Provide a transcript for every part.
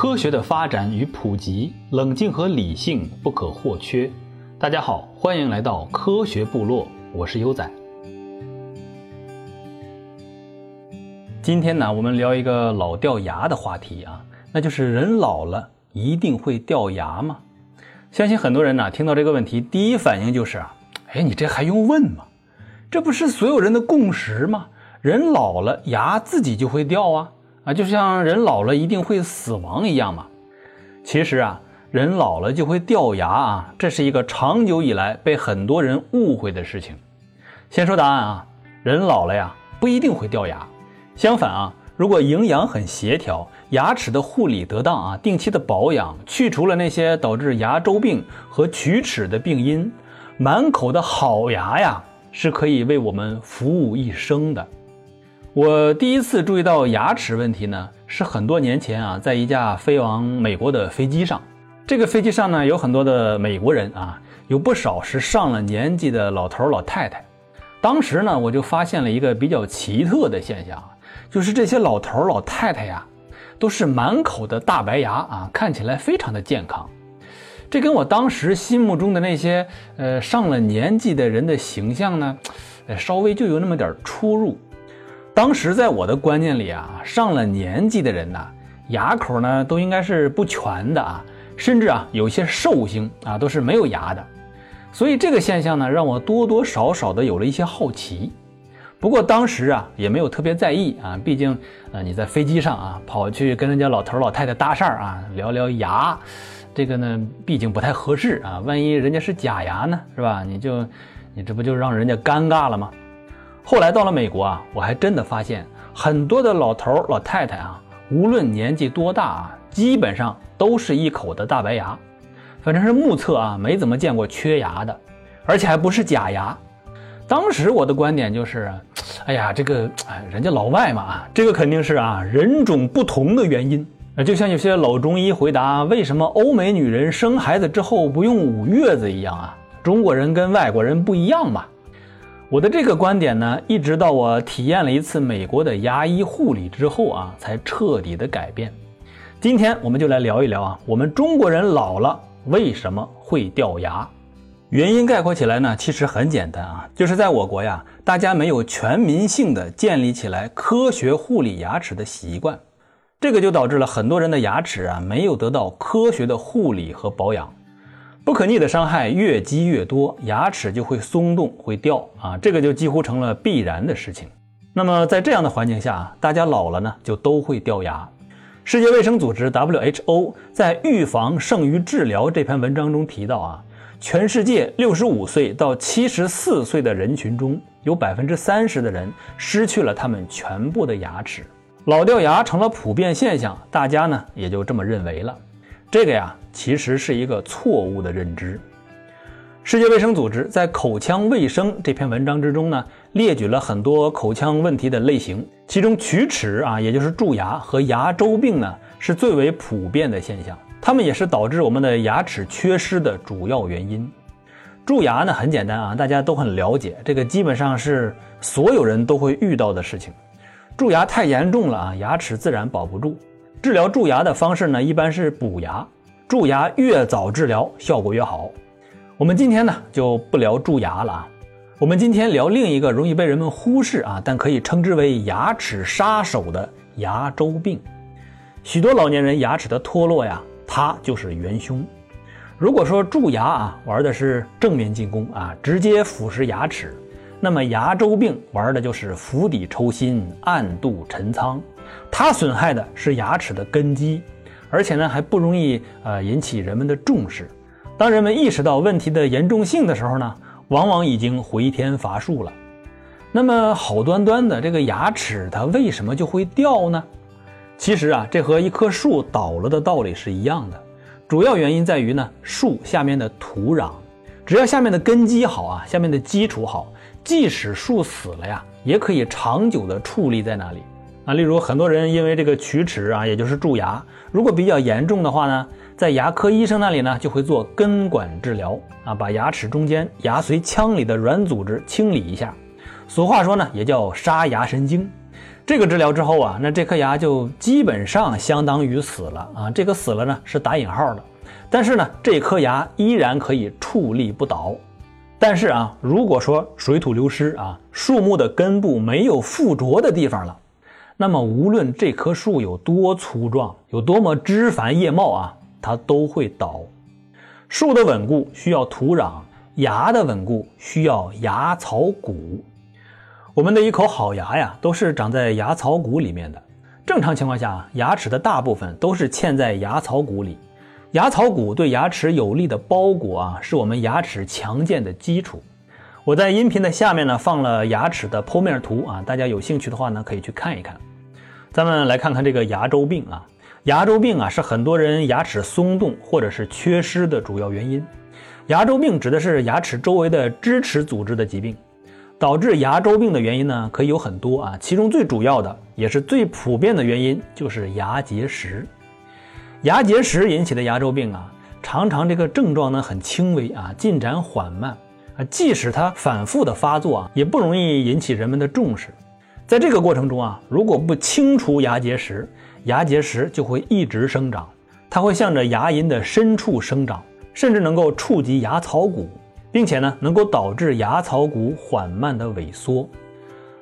科学的发展与普及，冷静和理性不可或缺。大家好，欢迎来到科学部落，我是优仔。今天呢，我们聊一个老掉牙的话题啊，那就是人老了一定会掉牙吗？相信很多人呢，听到这个问题，第一反应就是啊，哎，你这还用问吗？这不是所有人的共识吗？人老了，牙自己就会掉啊。啊，就像人老了一定会死亡一样嘛。其实啊，人老了就会掉牙啊，这是一个长久以来被很多人误会的事情。先说答案啊，人老了呀不一定会掉牙。相反啊，如果营养很协调，牙齿的护理得当啊，定期的保养，去除了那些导致牙周病和龋齿的病因，满口的好牙呀是可以为我们服务一生的。我第一次注意到牙齿问题呢，是很多年前啊，在一架飞往美国的飞机上。这个飞机上呢，有很多的美国人啊，有不少是上了年纪的老头老太太。当时呢，我就发现了一个比较奇特的现象，就是这些老头老太太呀，都是满口的大白牙啊，看起来非常的健康。这跟我当时心目中的那些呃上了年纪的人的形象呢，呃，稍微就有那么点出入。当时在我的观念里啊，上了年纪的人呢，牙口呢都应该是不全的啊，甚至啊有些寿星啊都是没有牙的，所以这个现象呢让我多多少少的有了一些好奇。不过当时啊也没有特别在意啊，毕竟呃你在飞机上啊跑去跟人家老头老太太搭讪啊聊聊牙，这个呢毕竟不太合适啊，万一人家是假牙呢是吧？你就你这不就让人家尴尬了吗？后来到了美国啊，我还真的发现很多的老头老太太啊，无论年纪多大啊，基本上都是一口的大白牙，反正是目测啊，没怎么见过缺牙的，而且还不是假牙。当时我的观点就是，哎呀，这个哎，人家老外嘛，这个肯定是啊人种不同的原因，就像有些老中医回答为什么欧美女人生孩子之后不用捂月子一样啊，中国人跟外国人不一样嘛。我的这个观点呢，一直到我体验了一次美国的牙医护理之后啊，才彻底的改变。今天我们就来聊一聊啊，我们中国人老了为什么会掉牙？原因概括起来呢，其实很简单啊，就是在我国呀，大家没有全民性的建立起来科学护理牙齿的习惯，这个就导致了很多人的牙齿啊没有得到科学的护理和保养。不可逆的伤害越积越多，牙齿就会松动、会掉啊，这个就几乎成了必然的事情。那么在这样的环境下，大家老了呢，就都会掉牙。世界卫生组织 WHO 在《预防胜于治疗》这篇文章中提到啊，全世界六十五岁到七十四岁的人群中有百分之三十的人失去了他们全部的牙齿，老掉牙成了普遍现象，大家呢也就这么认为了。这个呀，其实是一个错误的认知。世界卫生组织在《口腔卫生》这篇文章之中呢，列举了很多口腔问题的类型，其中龋齿啊，也就是蛀牙和牙周病呢，是最为普遍的现象，它们也是导致我们的牙齿缺失的主要原因。蛀牙呢，很简单啊，大家都很了解，这个基本上是所有人都会遇到的事情。蛀牙太严重了啊，牙齿自然保不住。治疗蛀牙的方式呢，一般是补牙。蛀牙越早治疗，效果越好。我们今天呢就不聊蛀牙了啊，我们今天聊另一个容易被人们忽视啊，但可以称之为牙齿杀手的牙周病。许多老年人牙齿的脱落呀，它就是元凶。如果说蛀牙啊玩的是正面进攻啊，直接腐蚀牙齿，那么牙周病玩的就是釜底抽薪，暗度陈仓。它损害的是牙齿的根基，而且呢还不容易呃引起人们的重视。当人们意识到问题的严重性的时候呢，往往已经回天乏术了。那么好端端的这个牙齿，它为什么就会掉呢？其实啊，这和一棵树倒了的道理是一样的。主要原因在于呢，树下面的土壤，只要下面的根基好啊，下面的基础好，即使树死了呀，也可以长久的矗立在那里。啊，例如很多人因为这个龋齿啊，也就是蛀牙，如果比较严重的话呢，在牙科医生那里呢，就会做根管治疗啊，把牙齿中间牙髓腔里的软组织清理一下。俗话说呢，也叫杀牙神经。这个治疗之后啊，那这颗牙就基本上相当于死了啊。这个死了呢是打引号的，但是呢，这颗牙依然可以矗立不倒。但是啊，如果说水土流失啊，树木的根部没有附着的地方了，那么无论这棵树有多粗壮，有多么枝繁叶茂啊，它都会倒。树的稳固需要土壤，牙的稳固需要牙槽骨。我们的一口好牙呀，都是长在牙槽骨里面的。正常情况下，牙齿的大部分都是嵌在牙槽骨里。牙槽骨对牙齿有力的包裹啊，是我们牙齿强健的基础。我在音频的下面呢放了牙齿的剖面图啊，大家有兴趣的话呢可以去看一看。咱们来看看这个牙周病啊，牙周病啊是很多人牙齿松动或者是缺失的主要原因。牙周病指的是牙齿周围的支持组织的疾病，导致牙周病的原因呢可以有很多啊，其中最主要的也是最普遍的原因就是牙结石。牙结石引起的牙周病啊，常常这个症状呢很轻微啊，进展缓慢啊，即使它反复的发作啊，也不容易引起人们的重视。在这个过程中啊，如果不清除牙结石，牙结石就会一直生长，它会向着牙龈的深处生长，甚至能够触及牙槽骨，并且呢，能够导致牙槽骨缓慢的萎缩。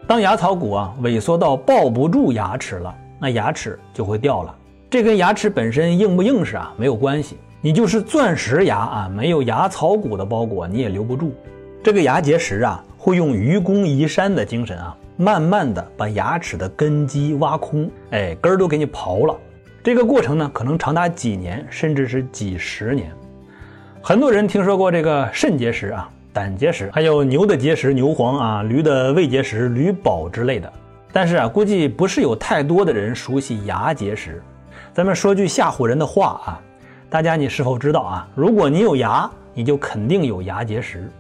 当牙槽骨啊萎缩到抱不住牙齿了，那牙齿就会掉了。这跟牙齿本身硬不硬实啊没有关系，你就是钻石牙啊，没有牙槽骨的包裹你也留不住。这个牙结石啊，会用愚公移山的精神啊，慢慢的把牙齿的根基挖空，哎，根儿都给你刨了。这个过程呢，可能长达几年，甚至是几十年。很多人听说过这个肾结石啊、胆结石，还有牛的结石牛黄啊、驴的胃结石驴宝之类的，但是啊，估计不是有太多的人熟悉牙结石。咱们说句吓唬人的话啊，大家你是否知道啊？如果你有牙，你就肯定有牙结石。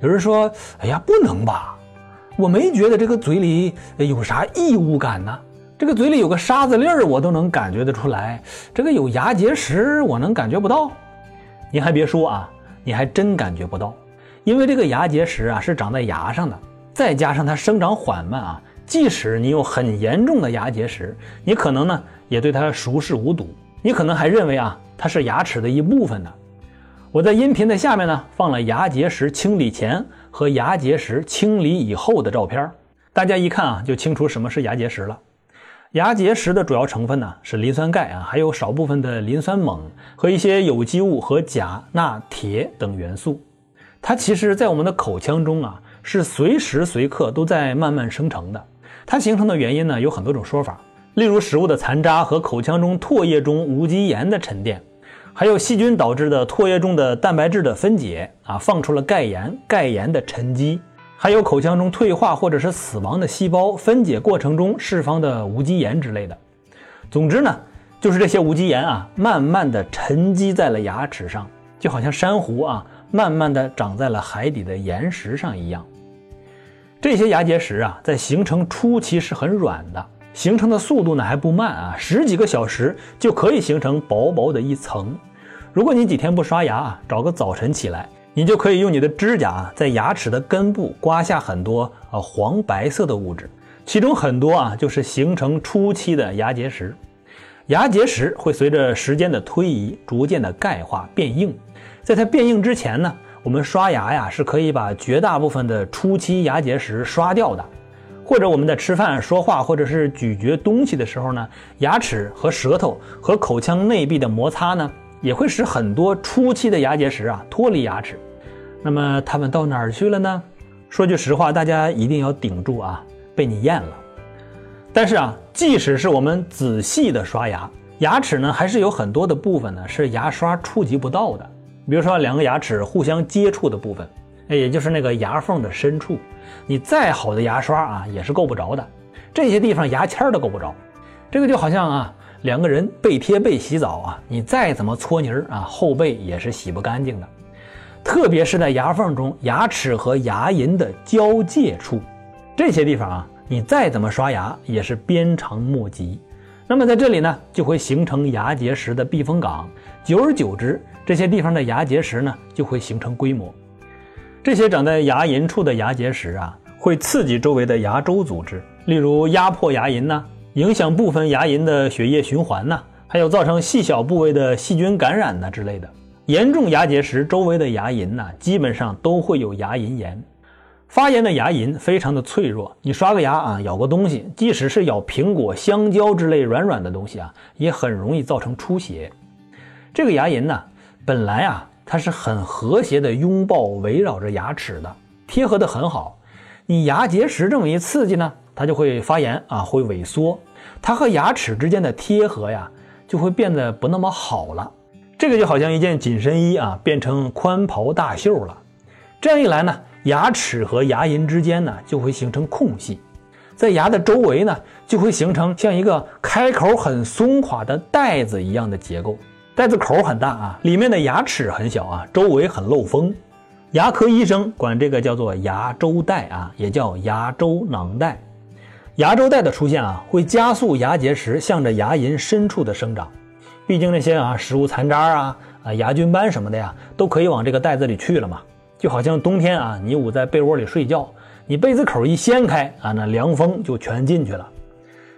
有人说：“哎呀，不能吧？我没觉得这个嘴里有啥异物感呢，这个嘴里有个沙子粒儿，我都能感觉得出来。这个有牙结石，我能感觉不到？您还别说啊，你还真感觉不到，因为这个牙结石啊是长在牙上的，再加上它生长缓慢啊，即使你有很严重的牙结石，你可能呢。”也对它熟视无睹，你可能还认为啊它是牙齿的一部分呢。我在音频的下面呢放了牙结石清理前和牙结石清理以后的照片，大家一看啊就清楚什么是牙结石了。牙结石的主要成分呢是磷酸钙啊，还有少部分的磷酸锰和一些有机物和钾、钠、铁等元素。它其实，在我们的口腔中啊是随时随刻都在慢慢生成的。它形成的原因呢有很多种说法。例如食物的残渣和口腔中唾液中无机盐的沉淀，还有细菌导致的唾液中的蛋白质的分解啊，放出了钙盐，钙盐的沉积，还有口腔中退化或者是死亡的细胞分解过程中释放的无机盐之类的。总之呢，就是这些无机盐啊，慢慢的沉积在了牙齿上，就好像珊瑚啊，慢慢的长在了海底的岩石上一样。这些牙结石啊，在形成初期是很软的。形成的速度呢还不慢啊，十几个小时就可以形成薄薄的一层。如果你几天不刷牙啊，找个早晨起来，你就可以用你的指甲啊，在牙齿的根部刮下很多啊黄白色的物质，其中很多啊就是形成初期的牙结石。牙结石会随着时间的推移逐渐的钙化变硬，在它变硬之前呢，我们刷牙呀是可以把绝大部分的初期牙结石刷掉的。或者我们在吃饭、说话或者是咀嚼东西的时候呢，牙齿和舌头和口腔内壁的摩擦呢，也会使很多初期的牙结石啊脱离牙齿。那么它们到哪儿去了呢？说句实话，大家一定要顶住啊，被你咽了。但是啊，即使是我们仔细的刷牙，牙齿呢还是有很多的部分呢是牙刷触及不到的。比如说两个牙齿互相接触的部分，哎，也就是那个牙缝的深处。你再好的牙刷啊，也是够不着的。这些地方牙签都够不着。这个就好像啊，两个人背贴背洗澡啊，你再怎么搓泥儿啊，后背也是洗不干净的。特别是在牙缝中，牙齿和牙龈的交界处，这些地方啊，你再怎么刷牙也是鞭长莫及。那么在这里呢，就会形成牙结石的避风港。久而久之，这些地方的牙结石呢，就会形成规模。这些长在牙龈处的牙结石啊，会刺激周围的牙周组织，例如压迫牙龈呐，影响部分牙龈的血液循环呐，还有造成细小部位的细菌感染呐之类的。严重牙结石周围的牙龈呐，基本上都会有牙龈炎。发炎的牙龈非常的脆弱，你刷个牙啊，咬个东西，即使是咬苹果、香蕉之类软软的东西啊，也很容易造成出血。这个牙龈呢，本来啊，它是很和谐的拥抱围绕着牙齿的，贴合的很好。你牙结石这么一刺激呢，它就会发炎啊，会萎缩，它和牙齿之间的贴合呀，就会变得不那么好了。这个就好像一件紧身衣啊，变成宽袍大袖了。这样一来呢。牙齿和牙龈之间呢，就会形成空隙，在牙的周围呢，就会形成像一个开口很松垮的袋子一样的结构。袋子口很大啊，里面的牙齿很小啊，周围很漏风。牙科医生管这个叫做牙周袋啊，也叫牙周囊袋。牙周袋的出现啊，会加速牙结石向着牙龈深处的生长。毕竟那些啊食物残渣啊啊牙菌斑什么的呀，都可以往这个袋子里去了嘛。就好像冬天啊，你捂在被窝里睡觉，你被子口一掀开啊，那凉风就全进去了。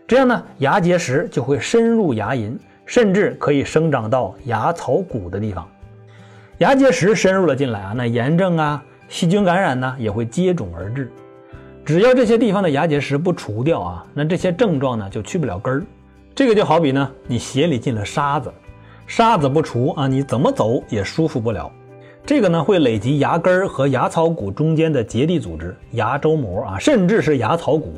这样呢，牙结石就会深入牙龈，甚至可以生长到牙槽骨的地方。牙结石深入了进来啊，那炎症啊、细菌感染呢也会接踵而至。只要这些地方的牙结石不除掉啊，那这些症状呢就去不了根儿。这个就好比呢，你鞋里进了沙子，沙子不除啊，你怎么走也舒服不了。这个呢会累积牙根儿和牙槽骨中间的结缔组织牙周膜啊，甚至是牙槽骨，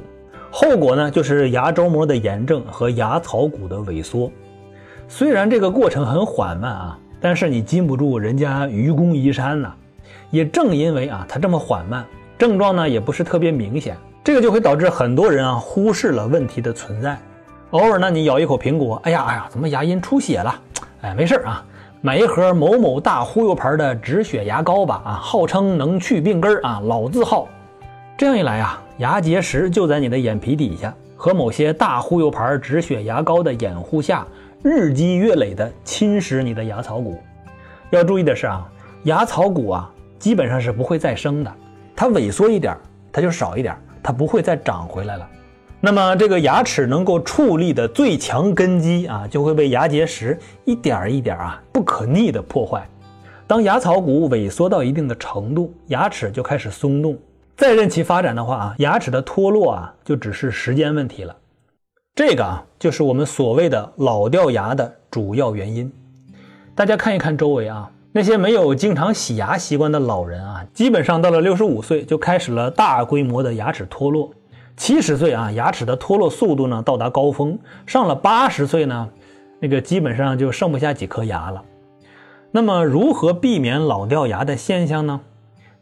后果呢就是牙周膜的炎症和牙槽骨的萎缩。虽然这个过程很缓慢啊，但是你禁不住人家愚公移山呐。也正因为啊它这么缓慢，症状呢也不是特别明显，这个就会导致很多人啊忽视了问题的存在。偶尔呢你咬一口苹果，哎呀哎呀，怎么牙龈出血了？哎，没事啊。买一盒某某大忽悠牌的止血牙膏吧，啊，号称能去病根儿啊，老字号。这样一来啊，牙结石就在你的眼皮底下，和某些大忽悠牌止血牙膏的掩护下，日积月累地侵蚀你的牙槽骨。要注意的是啊，牙槽骨啊，基本上是不会再生的，它萎缩一点，它就少一点，它不会再长回来了。那么，这个牙齿能够矗立的最强根基啊，就会被牙结石一点一点啊不可逆的破坏。当牙槽骨萎缩到一定的程度，牙齿就开始松动，再任其发展的话啊，牙齿的脱落啊就只是时间问题了。这个啊，就是我们所谓的老掉牙的主要原因。大家看一看周围啊，那些没有经常洗牙习惯的老人啊，基本上到了六十五岁就开始了大规模的牙齿脱落。七十岁啊，牙齿的脱落速度呢到达高峰；上了八十岁呢，那个基本上就剩不下几颗牙了。那么，如何避免老掉牙的现象呢？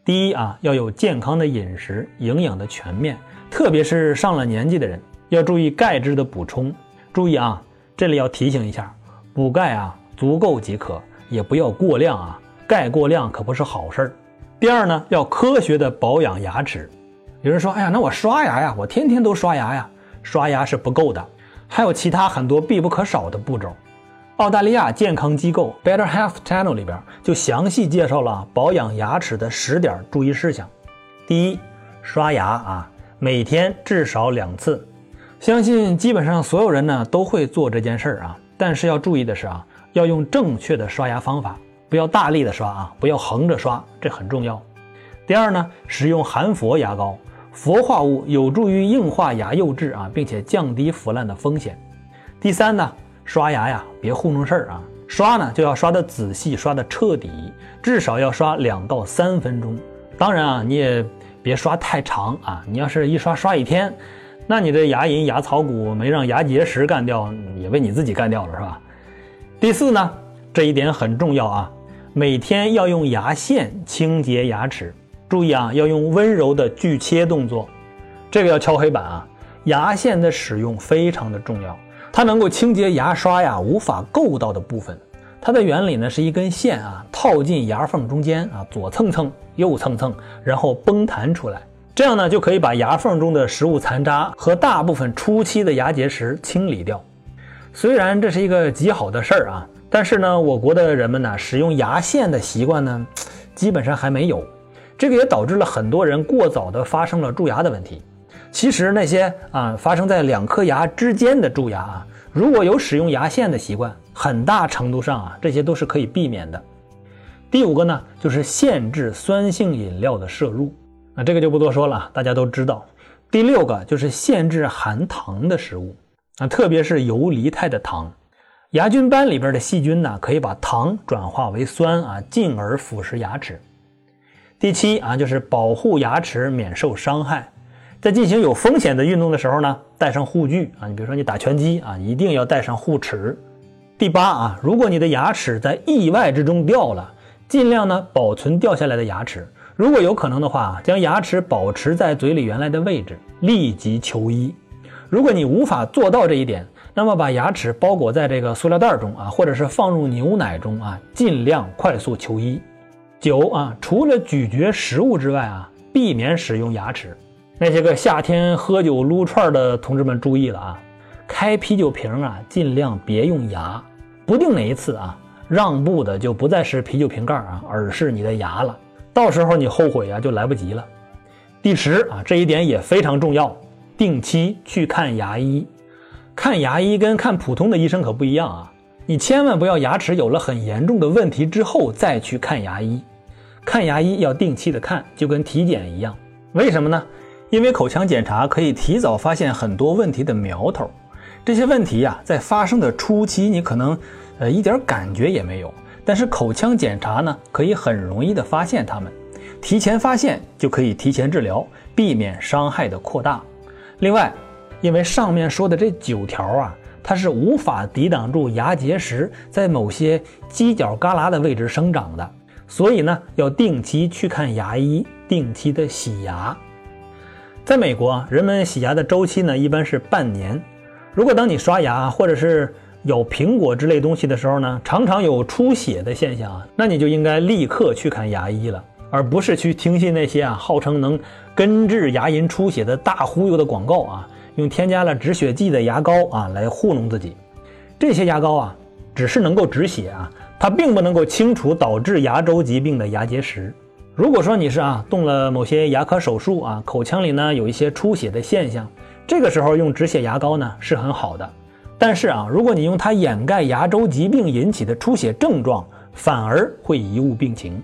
第一啊，要有健康的饮食，营养的全面，特别是上了年纪的人，要注意钙质的补充。注意啊，这里要提醒一下，补钙啊足够即可，也不要过量啊，钙过量可不是好事儿。第二呢，要科学的保养牙齿。有人说：“哎呀，那我刷牙呀，我天天都刷牙呀，刷牙是不够的，还有其他很多必不可少的步骤。”澳大利亚健康机构 Better Health Channel 里边就详细介绍了保养牙齿的十点注意事项。第一，刷牙啊，每天至少两次。相信基本上所有人呢都会做这件事儿啊，但是要注意的是啊，要用正确的刷牙方法，不要大力的刷啊，不要横着刷，这很重要。第二呢，使用含氟牙膏。氟化物有助于硬化牙釉质啊，并且降低腐烂的风险。第三呢，刷牙呀，别糊弄事儿啊，刷呢就要刷的仔细，刷的彻底，至少要刷两到三分钟。当然啊，你也别刷太长啊，你要是一刷刷一天，那你这牙龈、牙槽骨没让牙结石干掉，也被你自己干掉了，是吧？第四呢，这一点很重要啊，每天要用牙线清洁牙齿。注意啊，要用温柔的锯切动作，这个要敲黑板啊。牙线的使用非常的重要，它能够清洁牙刷呀无法够到的部分。它的原理呢是一根线啊套进牙缝中间啊，左蹭蹭，右蹭蹭，然后崩弹出来，这样呢就可以把牙缝中的食物残渣和大部分初期的牙结石清理掉。虽然这是一个极好的事儿啊，但是呢，我国的人们呢使用牙线的习惯呢，基本上还没有。这个也导致了很多人过早的发生了蛀牙的问题。其实那些啊发生在两颗牙之间的蛀牙啊，如果有使用牙线的习惯，很大程度上啊这些都是可以避免的。第五个呢，就是限制酸性饮料的摄入，啊这个就不多说了，大家都知道。第六个就是限制含糖的食物，啊特别是游离态的糖，牙菌斑里边的细菌呢可以把糖转化为酸啊，进而腐蚀牙齿。第七啊就是保护牙齿免受伤害。在进行有风险的运动的时候呢，带上护具啊。你比如说你打拳击啊，一定要带上护齿。第八啊，如果你的牙齿在意外之中掉了，尽量呢保存掉下来的牙齿。如果有可能的话，将牙齿保持在嘴里原来的位置，立即求医。如果你无法做到这一点，那么把牙齿包裹在这个塑料袋中啊，或者是放入牛奶中啊，尽量快速求医。九啊，除了咀嚼食物之外啊，避免使用牙齿。那些个夏天喝酒撸串的同志们注意了啊！开啤酒瓶啊，尽量别用牙，不定哪一次啊，让步的就不再是啤酒瓶盖啊，而是你的牙了。到时候你后悔啊，就来不及了。第十啊，这一点也非常重要，定期去看牙医。看牙医跟看普通的医生可不一样啊！你千万不要牙齿有了很严重的问题之后再去看牙医。看牙医要定期的看，就跟体检一样。为什么呢？因为口腔检查可以提早发现很多问题的苗头，这些问题呀，在发生的初期你可能呃一点感觉也没有，但是口腔检查呢，可以很容易的发现它们，提前发现就可以提前治疗，避免伤害的扩大。另外，因为上面说的这九条啊，它是无法抵挡住牙结石在某些犄角旮旯的位置生长的，所以呢，要定期去看牙医，定期的洗牙。在美国，人们洗牙的周期呢一般是半年。如果当你刷牙或者是咬苹果之类东西的时候呢，常常有出血的现象啊，那你就应该立刻去看牙医了，而不是去听信那些啊号称能根治牙龈出血的大忽悠的广告啊，用添加了止血剂的牙膏啊来糊弄自己。这些牙膏啊，只是能够止血啊，它并不能够清除导致牙周疾病的牙结石。如果说你是啊动了某些牙科手术啊，口腔里呢有一些出血的现象，这个时候用止血牙膏呢是很好的。但是啊，如果你用它掩盖牙周疾病引起的出血症状，反而会贻误病情。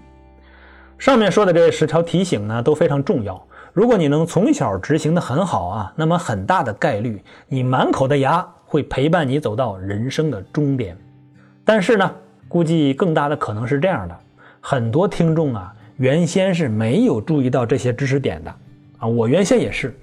上面说的这十条提醒呢都非常重要。如果你能从小执行的很好啊，那么很大的概率你满口的牙会陪伴你走到人生的终点。但是呢，估计更大的可能是这样的，很多听众啊。原先是没有注意到这些知识点的，啊，我原先也是。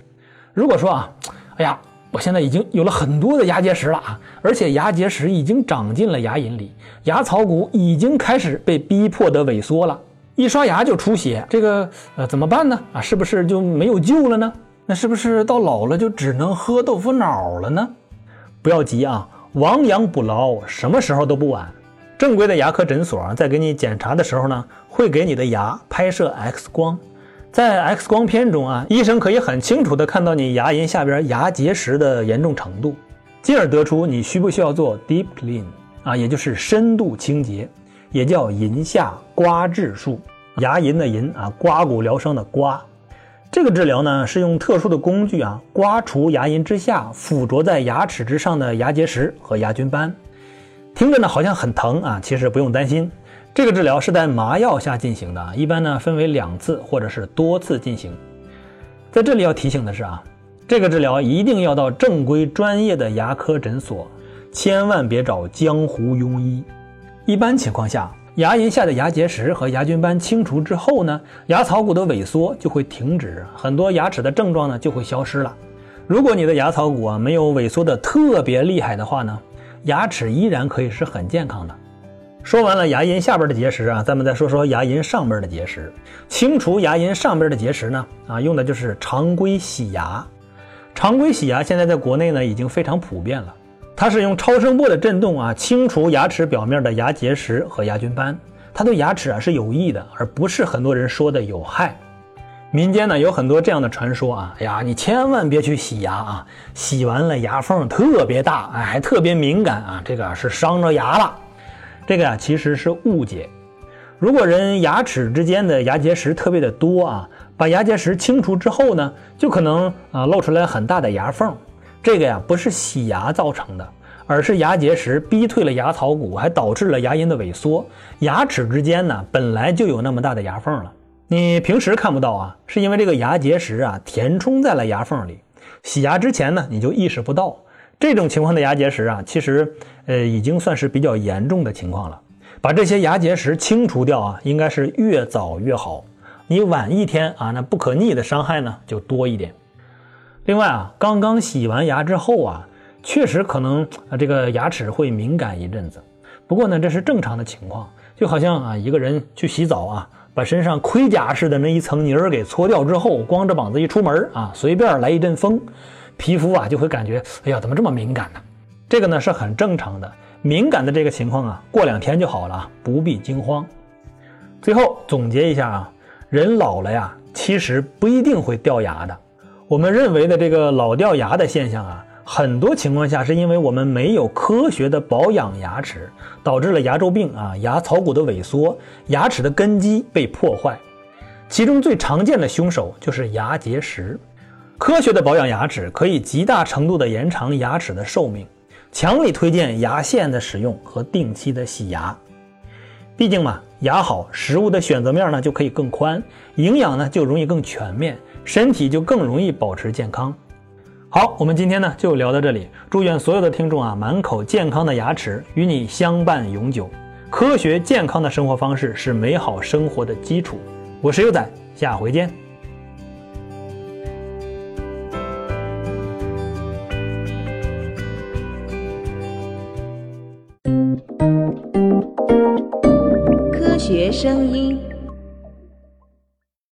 如果说啊，哎呀，我现在已经有了很多的牙结石了啊，而且牙结石已经长进了牙龈里，牙槽骨已经开始被逼迫的萎缩了，一刷牙就出血，这个呃怎么办呢？啊，是不是就没有救了呢？那是不是到老了就只能喝豆腐脑了呢？不要急啊，亡羊补牢，什么时候都不晚。正规的牙科诊所在给你检查的时候呢。会给你的牙拍摄 X 光，在 X 光片中啊，医生可以很清楚地看到你牙龈下边牙结石的严重程度，进而得出你需不需要做 Deep Clean 啊，也就是深度清洁，也叫龈下刮治术。牙龈的龈啊，刮骨疗伤的刮。这个治疗呢，是用特殊的工具啊，刮除牙龈之下附着在牙齿之上的牙结石和牙菌斑。听着呢，好像很疼啊，其实不用担心。这个治疗是在麻药下进行的，一般呢分为两次或者是多次进行。在这里要提醒的是啊，这个治疗一定要到正规专业的牙科诊所，千万别找江湖庸医。一般情况下，牙龈下的牙结石和牙菌斑清除之后呢，牙槽骨的萎缩就会停止，很多牙齿的症状呢就会消失了。如果你的牙槽骨啊没有萎缩的特别厉害的话呢，牙齿依然可以是很健康的。说完了牙龈下边的结石啊，咱们再说说牙龈上边的结石。清除牙龈上边的结石呢，啊，用的就是常规洗牙。常规洗牙现在在国内呢已经非常普遍了。它是用超声波的震动啊，清除牙齿表面的牙结石和牙菌斑。它对牙齿啊是有益的，而不是很多人说的有害。民间呢有很多这样的传说啊，哎呀，你千万别去洗牙啊，洗完了牙缝特别大，哎，还特别敏感啊，这个是伤着牙了。这个呀其实是误解。如果人牙齿之间的牙结石特别的多啊，把牙结石清除之后呢，就可能啊露出来很大的牙缝。这个呀不是洗牙造成的，而是牙结石逼退了牙槽骨，还导致了牙龈的萎缩。牙齿之间呢本来就有那么大的牙缝了，你平时看不到啊，是因为这个牙结石啊填充在了牙缝里。洗牙之前呢你就意识不到。这种情况的牙结石啊，其实呃已经算是比较严重的情况了。把这些牙结石清除掉啊，应该是越早越好。你晚一天啊，那不可逆的伤害呢就多一点。另外啊，刚刚洗完牙之后啊，确实可能啊这个牙齿会敏感一阵子。不过呢，这是正常的情况，就好像啊一个人去洗澡啊，把身上盔甲似的那一层泥儿给搓掉之后，光着膀子一出门啊，随便来一阵风，皮肤啊就会感觉哎呀怎么这么敏感呢？这个呢是很正常的，敏感的这个情况啊，过两天就好了，不必惊慌。最后总结一下啊。人老了呀，其实不一定会掉牙的。我们认为的这个老掉牙的现象啊，很多情况下是因为我们没有科学的保养牙齿，导致了牙周病啊、牙槽骨的萎缩、牙齿的根基被破坏。其中最常见的凶手就是牙结石。科学的保养牙齿可以极大程度的延长牙齿的寿命，强力推荐牙线的使用和定期的洗牙。毕竟嘛，牙好，食物的选择面呢就可以更宽，营养呢就容易更全面，身体就更容易保持健康。好，我们今天呢就聊到这里，祝愿所有的听众啊，满口健康的牙齿与你相伴永久。科学健康的生活方式是美好生活的基础。我是优仔，下回见。科学声音。